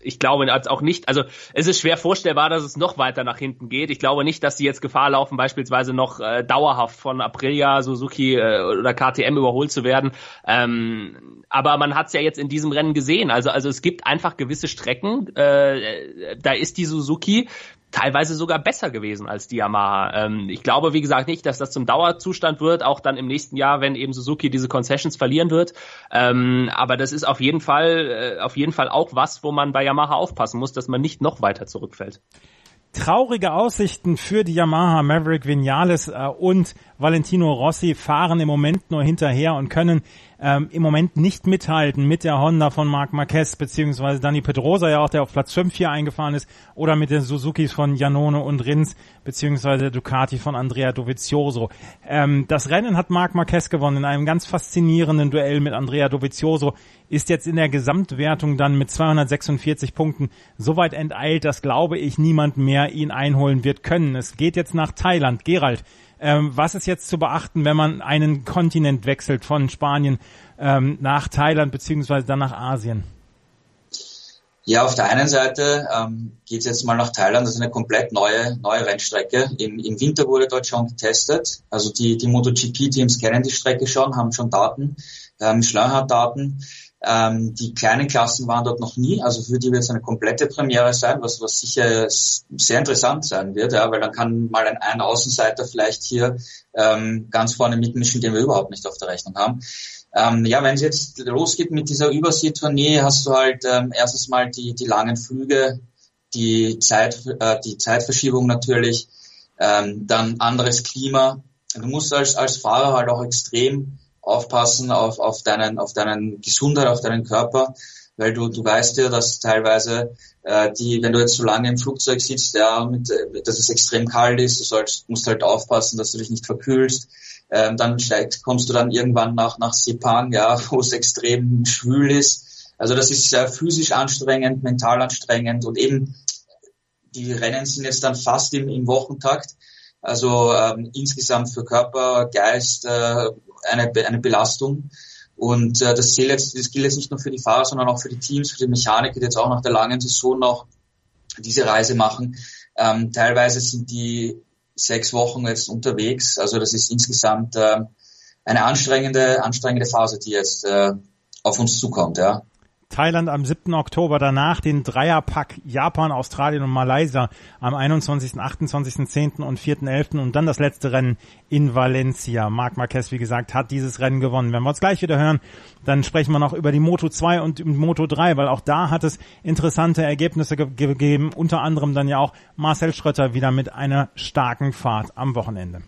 ich glaube auch nicht, also es ist schwer vorstellbar, dass es noch weiter nach hinten geht. Ich glaube nicht, dass sie jetzt Gefahr laufen, beispielsweise noch äh, dauerhaft von Aprilia, Suzuki äh, oder KTM überholt zu werden. Ähm, aber man hat es ja jetzt in diesem Rennen gesehen. Also, also es gibt einfach gewisse Strecken, äh, da ist die Suzuki teilweise sogar besser gewesen als die Yamaha. Ähm, ich glaube, wie gesagt, nicht, dass das zum Dauerzustand wird, auch dann im nächsten Jahr, wenn eben Suzuki diese Concessions verlieren wird. Ähm, aber das ist auf jeden Fall, äh, auf jeden Fall auch was, wo man bei Yamaha aufpassen muss, dass man nicht noch weiter zurückfällt traurige Aussichten für die Yamaha Maverick Vinales äh, und Valentino Rossi fahren im Moment nur hinterher und können ähm, im Moment nicht mithalten mit der Honda von Marc Marquez beziehungsweise Dani Pedrosa ja auch, der auf Platz 5 hier eingefahren ist oder mit den Suzukis von Janone und Rins beziehungsweise Ducati von Andrea Dovizioso. Ähm, das Rennen hat Marc Marquez gewonnen in einem ganz faszinierenden Duell mit Andrea Dovizioso, ist jetzt in der Gesamtwertung dann mit 246 Punkten soweit enteilt, dass glaube ich niemand mehr ihn einholen wird können. Es geht jetzt nach Thailand. Gerald, ähm, was ist jetzt zu beachten, wenn man einen Kontinent wechselt von Spanien ähm, nach Thailand beziehungsweise dann nach Asien? Ja, auf der einen Seite ähm, geht es jetzt mal nach Thailand, das ist eine komplett neue, neue Rennstrecke. Im, Im Winter wurde dort schon getestet. Also die, die MotoGP-Teams kennen die Strecke schon, haben schon Daten, ähm, Schleunhard-Daten. Ähm, die kleinen Klassen waren dort noch nie, also für die wird es eine komplette Premiere sein, was, was sicher sehr interessant sein wird, ja, weil dann kann mal ein, ein Außenseiter vielleicht hier ähm, ganz vorne mitmischen, den wir überhaupt nicht auf der Rechnung haben. Ähm, ja, wenn es jetzt losgeht mit dieser Übersee-Tournee, hast du halt ähm, erstens mal die, die langen Flüge, die Zeit, äh, die Zeitverschiebung natürlich, ähm, dann anderes Klima. Du musst als, als Fahrer halt auch extrem aufpassen auf, auf deinen, auf deinen Gesundheit, auf deinen Körper, weil du, du weißt ja, dass teilweise äh, die, wenn du jetzt so lange im Flugzeug sitzt, ja, mit, äh, dass es extrem kalt ist, du sollst, musst halt aufpassen, dass du dich nicht verkühlst. Ähm, dann steigt, kommst du dann irgendwann nach, nach Sepang, ja, [LAUGHS] wo es extrem schwül ist. Also das ist sehr physisch anstrengend, mental anstrengend und eben die Rennen sind jetzt dann fast im, im Wochentakt. Also ähm, insgesamt für Körper, Geist, äh, eine, eine Belastung. Und äh, das, jetzt, das gilt jetzt nicht nur für die Fahrer, sondern auch für die Teams, für die Mechaniker, die jetzt auch nach der langen Saison noch diese Reise machen. Ähm, teilweise sind die sechs Wochen jetzt unterwegs. Also das ist insgesamt äh, eine anstrengende, anstrengende Phase, die jetzt äh, auf uns zukommt. Ja. Thailand am 7. Oktober, danach den Dreierpack Japan, Australien und Malaysia am 21., 28., 10. und 4.11. und dann das letzte Rennen in Valencia. Marc Marquez, wie gesagt, hat dieses Rennen gewonnen. Wenn wir uns gleich wieder hören, dann sprechen wir noch über die Moto 2 und Moto 3, weil auch da hat es interessante Ergebnisse ge gegeben, unter anderem dann ja auch Marcel Schröter wieder mit einer starken Fahrt am Wochenende.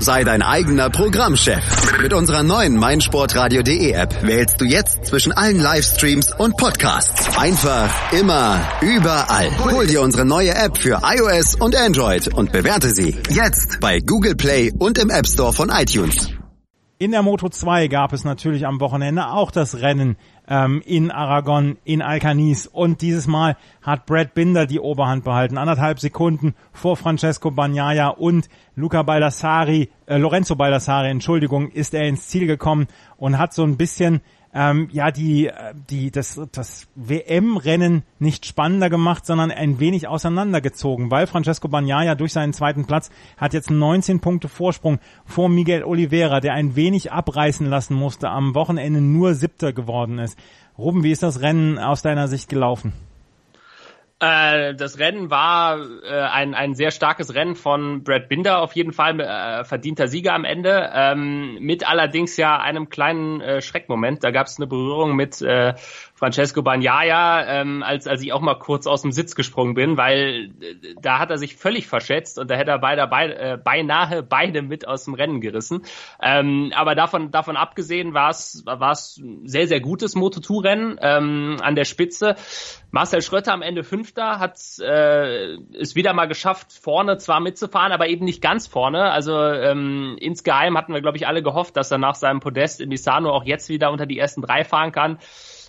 Sei dein eigener Programmchef. Mit unserer neuen meinsportradio.de App wählst du jetzt zwischen allen Livestreams und Podcasts. Einfach, immer, überall. Hol dir unsere neue App für iOS und Android und bewerte sie jetzt bei Google Play und im App Store von iTunes. In der Moto 2 gab es natürlich am Wochenende auch das Rennen ähm, in Aragon, in Alcanis. Und dieses Mal hat Brad Binder die Oberhand behalten. Anderthalb Sekunden vor Francesco Bagnaia und Luca Baldassari, äh, Lorenzo Baldassari, Entschuldigung, ist er ins Ziel gekommen und hat so ein bisschen ähm, ja die äh, die das das WM-Rennen nicht spannender gemacht, sondern ein wenig auseinandergezogen, weil Francesco Bagnaia durch seinen zweiten Platz hat jetzt 19 Punkte Vorsprung vor Miguel Oliveira, der ein wenig abreißen lassen musste, am Wochenende nur Siebter geworden ist. Ruben, wie ist das Rennen aus deiner Sicht gelaufen? Äh, das Rennen war äh, ein, ein sehr starkes Rennen von Brad Binder, auf jeden Fall äh, verdienter Sieger am Ende, ähm, mit allerdings ja einem kleinen äh, Schreckmoment. Da gab es eine Berührung mit äh, Francesco Bagnaia, ähm, als, als ich auch mal kurz aus dem Sitz gesprungen bin, weil äh, da hat er sich völlig verschätzt und da hätte er beide, beide, äh, beinahe beide mit aus dem Rennen gerissen. Ähm, aber davon, davon abgesehen war es war es sehr, sehr gutes Moto2-Rennen ähm, an der Spitze. Marcel Schröter am Ende Fünfter hat äh, es wieder mal geschafft, vorne zwar mitzufahren, aber eben nicht ganz vorne. Also ähm, insgeheim hatten wir, glaube ich, alle gehofft, dass er nach seinem Podest in Misano auch jetzt wieder unter die ersten drei fahren kann.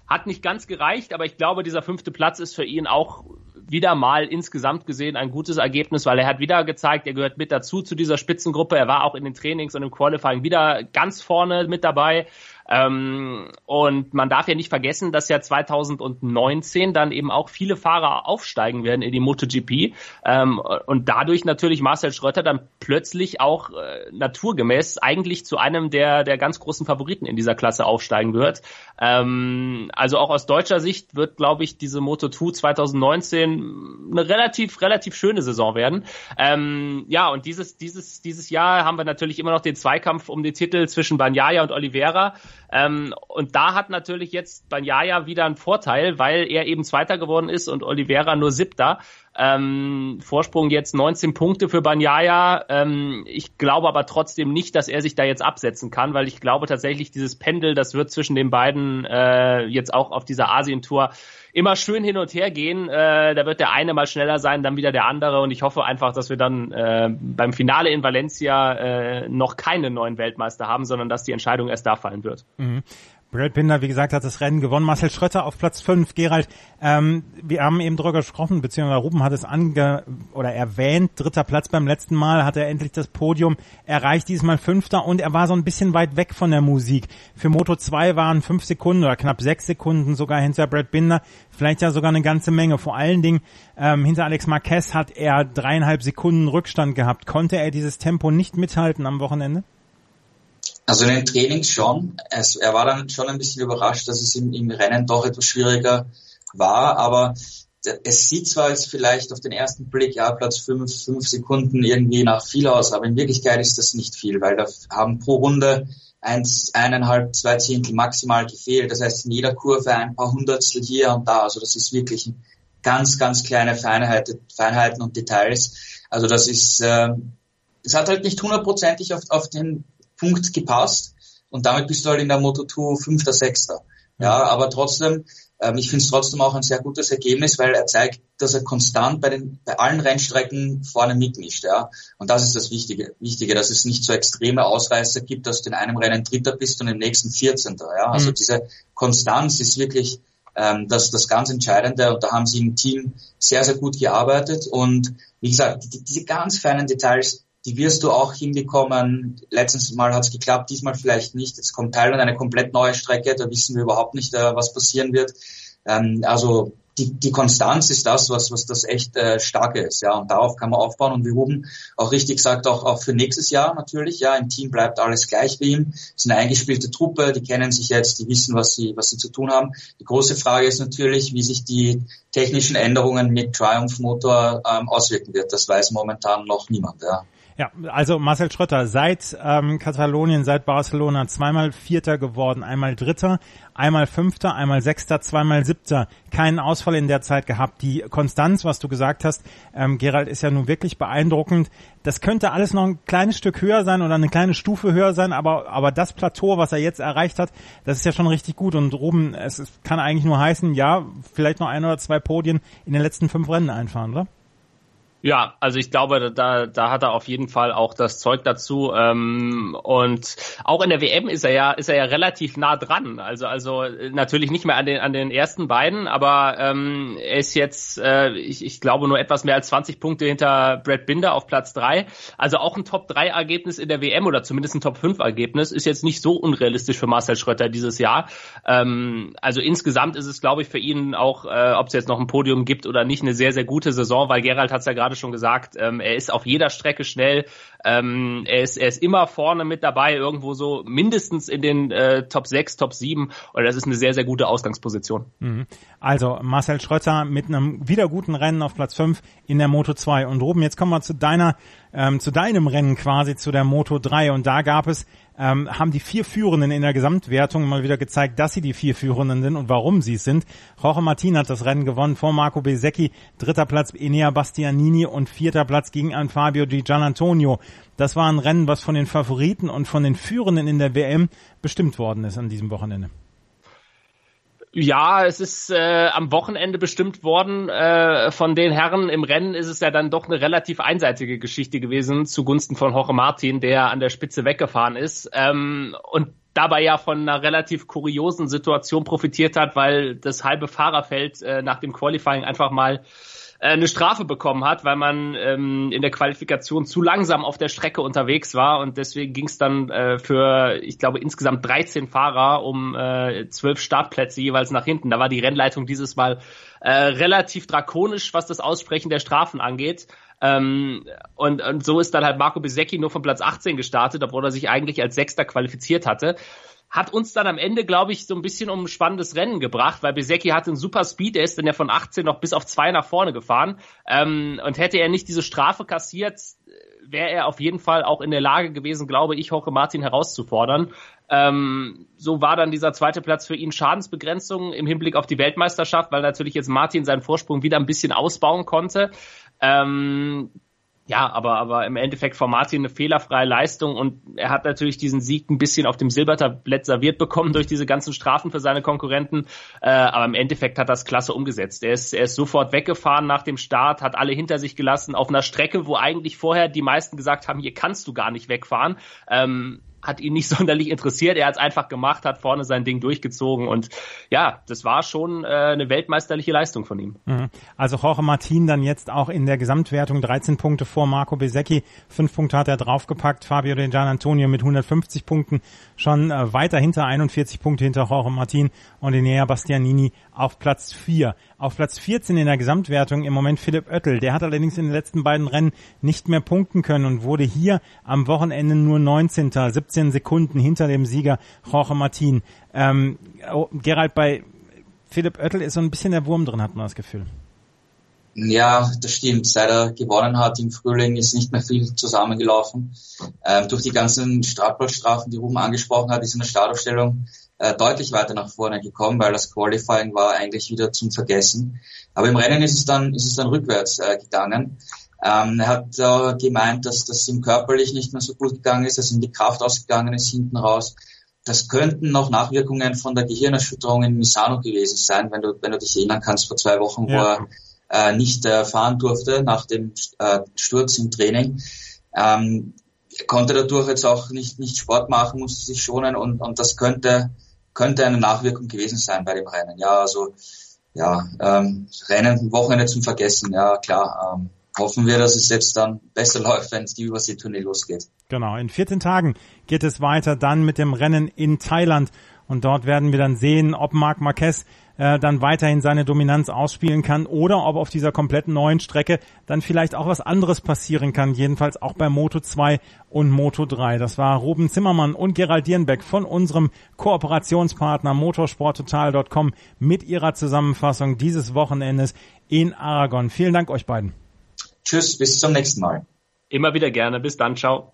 Hat nicht ganz gereicht, aber ich glaube, dieser fünfte Platz ist für ihn auch wieder mal insgesamt gesehen ein gutes Ergebnis, weil er hat wieder gezeigt, er gehört mit dazu zu dieser Spitzengruppe. Er war auch in den Trainings und im Qualifying wieder ganz vorne mit dabei. Ähm, und man darf ja nicht vergessen, dass ja 2019 dann eben auch viele Fahrer aufsteigen werden in die MotoGP ähm, und dadurch natürlich Marcel Schröter dann plötzlich auch äh, naturgemäß eigentlich zu einem der, der ganz großen Favoriten in dieser Klasse aufsteigen wird. Ähm, also auch aus deutscher Sicht wird, glaube ich, diese Moto2 2019 eine relativ, relativ schöne Saison werden. Ähm, ja, und dieses, dieses, dieses Jahr haben wir natürlich immer noch den Zweikampf um den Titel zwischen Banyaya und Oliveira. Ähm, und da hat natürlich jetzt Banyaya wieder einen Vorteil, weil er eben Zweiter geworden ist und Oliveira nur Siebter. Ähm, Vorsprung jetzt 19 Punkte für Banyaya. Ähm, ich glaube aber trotzdem nicht, dass er sich da jetzt absetzen kann, weil ich glaube tatsächlich, dieses Pendel, das wird zwischen den beiden äh, jetzt auch auf dieser Asien-Tour immer schön hin und her gehen. Äh, da wird der eine mal schneller sein, dann wieder der andere. Und ich hoffe einfach, dass wir dann äh, beim Finale in Valencia äh, noch keinen neuen Weltmeister haben, sondern dass die Entscheidung erst da fallen wird. Mhm. Brad Binder, wie gesagt, hat das Rennen gewonnen. Marcel Schröter auf Platz 5. Gerald, ähm, wir haben eben drüber gesprochen, beziehungsweise Ruben hat es ange oder erwähnt. Dritter Platz beim letzten Mal hat er endlich das Podium erreicht, diesmal Fünfter und er war so ein bisschen weit weg von der Musik. Für Moto 2 waren fünf Sekunden oder knapp sechs Sekunden sogar hinter Brad Binder. Vielleicht ja sogar eine ganze Menge. Vor allen Dingen ähm, hinter Alex Marquez hat er dreieinhalb Sekunden Rückstand gehabt. Konnte er dieses Tempo nicht mithalten am Wochenende? Also in den Trainings schon. Es, er war dann schon ein bisschen überrascht, dass es im, im Rennen doch etwas schwieriger war, aber es sieht zwar jetzt vielleicht auf den ersten Blick, ja, Platz fünf, fünf Sekunden irgendwie nach viel aus, aber in Wirklichkeit ist das nicht viel, weil da haben pro Runde eins, eineinhalb, zwei Zehntel maximal gefehlt. Das heißt, in jeder Kurve ein paar Hundertstel hier und da. Also das ist wirklich ganz, ganz kleine Feinheiten, Feinheiten und Details. Also das ist, äh, es hat halt nicht hundertprozentig auf, auf den Punkt gepasst und damit bist du halt in der Moto2 Fünfter, Sechster. Ja, aber trotzdem, ähm, ich finde es trotzdem auch ein sehr gutes Ergebnis, weil er zeigt, dass er konstant bei den bei allen Rennstrecken vorne mitmischt. Ja, und das ist das Wichtige, Wichtige, dass es nicht so extreme Ausreißer gibt, dass du in einem Rennen Dritter bist und im nächsten Vierzehnter. Ja, also mhm. diese Konstanz ist wirklich ähm, das das ganz Entscheidende und da haben sie im Team sehr sehr gut gearbeitet und wie gesagt, die, diese ganz feinen Details die wirst du auch hinbekommen. Letztes Mal hat es geklappt, diesmal vielleicht nicht. Jetzt kommt Thailand eine komplett neue Strecke, da wissen wir überhaupt nicht, äh, was passieren wird. Ähm, also die, die Konstanz ist das, was, was das echt äh, starke ist, ja. Und darauf kann man aufbauen. Und wie Ruben auch richtig sagt, auch, auch für nächstes Jahr natürlich, ja. Im Team bleibt alles gleich wie ihm. Es ist eine eingespielte Truppe, die kennen sich jetzt, die wissen, was sie, was sie zu tun haben. Die große Frage ist natürlich, wie sich die technischen Änderungen mit Triumph Motor ähm, auswirken wird. Das weiß momentan noch niemand, ja. Ja, also Marcel Schröter, seit ähm, Katalonien, seit Barcelona zweimal Vierter geworden, einmal Dritter, einmal Fünfter, einmal Sechster, zweimal Siebter. Keinen Ausfall in der Zeit gehabt. Die Konstanz, was du gesagt hast, ähm, Gerald, ist ja nun wirklich beeindruckend. Das könnte alles noch ein kleines Stück höher sein oder eine kleine Stufe höher sein, aber, aber das Plateau, was er jetzt erreicht hat, das ist ja schon richtig gut. Und Ruben, es kann eigentlich nur heißen, ja, vielleicht noch ein oder zwei Podien in den letzten fünf Rennen einfahren, oder? Ja, also ich glaube, da, da hat er auf jeden Fall auch das Zeug dazu. Ähm, und auch in der WM ist er ja, ist er ja relativ nah dran. Also, also natürlich nicht mehr an den, an den ersten beiden, aber ähm, er ist jetzt, äh, ich, ich glaube, nur etwas mehr als 20 Punkte hinter Brad Binder auf Platz drei. Also auch ein Top-3-Ergebnis in der WM oder zumindest ein Top-5-Ergebnis ist jetzt nicht so unrealistisch für Marcel Schröter dieses Jahr. Ähm, also insgesamt ist es, glaube ich, für ihn auch, äh, ob es jetzt noch ein Podium gibt oder nicht, eine sehr, sehr gute Saison, weil Gerald hat es ja gerade schon gesagt, ähm, er ist auf jeder Strecke schnell. Ähm, er, ist, er ist immer vorne mit dabei, irgendwo so mindestens in den äh, Top 6, Top 7. Und das ist eine sehr, sehr gute Ausgangsposition. Mhm. Also Marcel Schröter mit einem wieder guten Rennen auf Platz 5 in der Moto 2. Und Ruben, jetzt kommen wir zu deiner, ähm, zu deinem Rennen quasi, zu der Moto 3. Und da gab es ähm, haben die vier Führenden in der Gesamtwertung mal wieder gezeigt, dass sie die vier Führenden sind und warum sie es sind. Jorge Martin hat das Rennen gewonnen vor Marco Besecchi, dritter Platz Enea Bastianini und vierter Platz ging an Fabio Di Gianantonio. Das war ein Rennen, was von den Favoriten und von den Führenden in der WM bestimmt worden ist an diesem Wochenende. Ja, es ist äh, am Wochenende bestimmt worden äh, von den Herren. Im Rennen ist es ja dann doch eine relativ einseitige Geschichte gewesen zugunsten von Jorge Martin, der an der Spitze weggefahren ist ähm, und dabei ja von einer relativ kuriosen Situation profitiert hat, weil das halbe Fahrerfeld äh, nach dem Qualifying einfach mal eine Strafe bekommen hat, weil man ähm, in der Qualifikation zu langsam auf der Strecke unterwegs war und deswegen ging es dann äh, für, ich glaube, insgesamt 13 Fahrer um äh, 12 Startplätze jeweils nach hinten. Da war die Rennleitung dieses Mal äh, relativ drakonisch, was das Aussprechen der Strafen angeht. Ähm, und, und so ist dann halt Marco Bisecchi nur von Platz 18 gestartet, obwohl er sich eigentlich als Sechster qualifiziert hatte hat uns dann am Ende, glaube ich, so ein bisschen um ein spannendes Rennen gebracht, weil Besecki hatte einen super Speed, er ist dann ja von 18 noch bis auf zwei nach vorne gefahren. Ähm, und hätte er nicht diese Strafe kassiert, wäre er auf jeden Fall auch in der Lage gewesen, glaube ich, Jorge Martin herauszufordern. Ähm, so war dann dieser zweite Platz für ihn Schadensbegrenzung im Hinblick auf die Weltmeisterschaft, weil natürlich jetzt Martin seinen Vorsprung wieder ein bisschen ausbauen konnte. Ähm, ja, aber, aber im Endeffekt von Martin eine fehlerfreie Leistung und er hat natürlich diesen Sieg ein bisschen auf dem Silbertablett serviert bekommen durch diese ganzen Strafen für seine Konkurrenten. Äh, aber im Endeffekt hat das klasse umgesetzt. Er ist, er ist sofort weggefahren nach dem Start, hat alle hinter sich gelassen auf einer Strecke, wo eigentlich vorher die meisten gesagt haben, hier kannst du gar nicht wegfahren. Ähm, hat ihn nicht [LAUGHS] sonderlich interessiert. Er hat es einfach gemacht, hat vorne sein Ding durchgezogen und ja, das war schon äh, eine weltmeisterliche Leistung von ihm. Mhm. Also Jorge Martin dann jetzt auch in der Gesamtwertung 13 Punkte vor Marco Besecchi, fünf Punkte hat er draufgepackt, Fabio De Gian Antonio mit 150 Punkten schon äh, weiter hinter 41 Punkte hinter Jorge Martin und Enea Bastianini auf Platz 4. Auf Platz 14 in der Gesamtwertung im Moment Philipp Oettel. Der hat allerdings in den letzten beiden Rennen nicht mehr punkten können und wurde hier am Wochenende nur 19. 17 Sekunden hinter dem Sieger Jorge Martin. Ähm, oh, Gerald, bei Philipp Oettel ist so ein bisschen der Wurm drin, hat man das Gefühl. Ja, das stimmt. Seit er gewonnen hat im Frühling ist nicht mehr viel zusammengelaufen. Ähm, durch die ganzen Startplatzstrafen, die Ruben angesprochen hat, ist in der Startaufstellung äh, deutlich weiter nach vorne gekommen, weil das Qualifying war eigentlich wieder zum Vergessen. Aber im Rennen ist es dann, ist es dann rückwärts äh, gegangen. Ähm, er hat äh, gemeint, dass das ihm körperlich nicht mehr so gut gegangen ist, dass ihm die Kraft ausgegangen ist hinten raus. Das könnten noch Nachwirkungen von der Gehirnerschütterung in Misano gewesen sein, wenn du, wenn du dich erinnern kannst, vor zwei Wochen, ja. wo er äh, nicht äh, fahren durfte nach dem äh, Sturz im Training. Ähm, konnte dadurch jetzt auch nicht, nicht Sport machen, musste sich schonen und, und das könnte, könnte eine Nachwirkung gewesen sein bei dem Rennen. Ja, also ja, ähm, Rennen, Wochenende zum Vergessen, ja klar. Ähm, hoffen wir, dass es jetzt dann besser [LAUGHS] läuft, wenn die Überseetournee losgeht. Genau, in 14 Tagen geht es weiter dann mit dem Rennen in Thailand und dort werden wir dann sehen, ob Marc Marquez äh, dann weiterhin seine Dominanz ausspielen kann oder ob auf dieser kompletten neuen Strecke dann vielleicht auch was anderes passieren kann, jedenfalls auch bei Moto 2 und Moto 3. Das war Ruben Zimmermann und Gerald Dierenbeck von unserem Kooperationspartner motorsporttotal.com mit ihrer Zusammenfassung dieses Wochenendes in Aragon. Vielen Dank euch beiden. Tschüss, bis zum nächsten Mal. Immer wieder gerne. Bis dann. Ciao.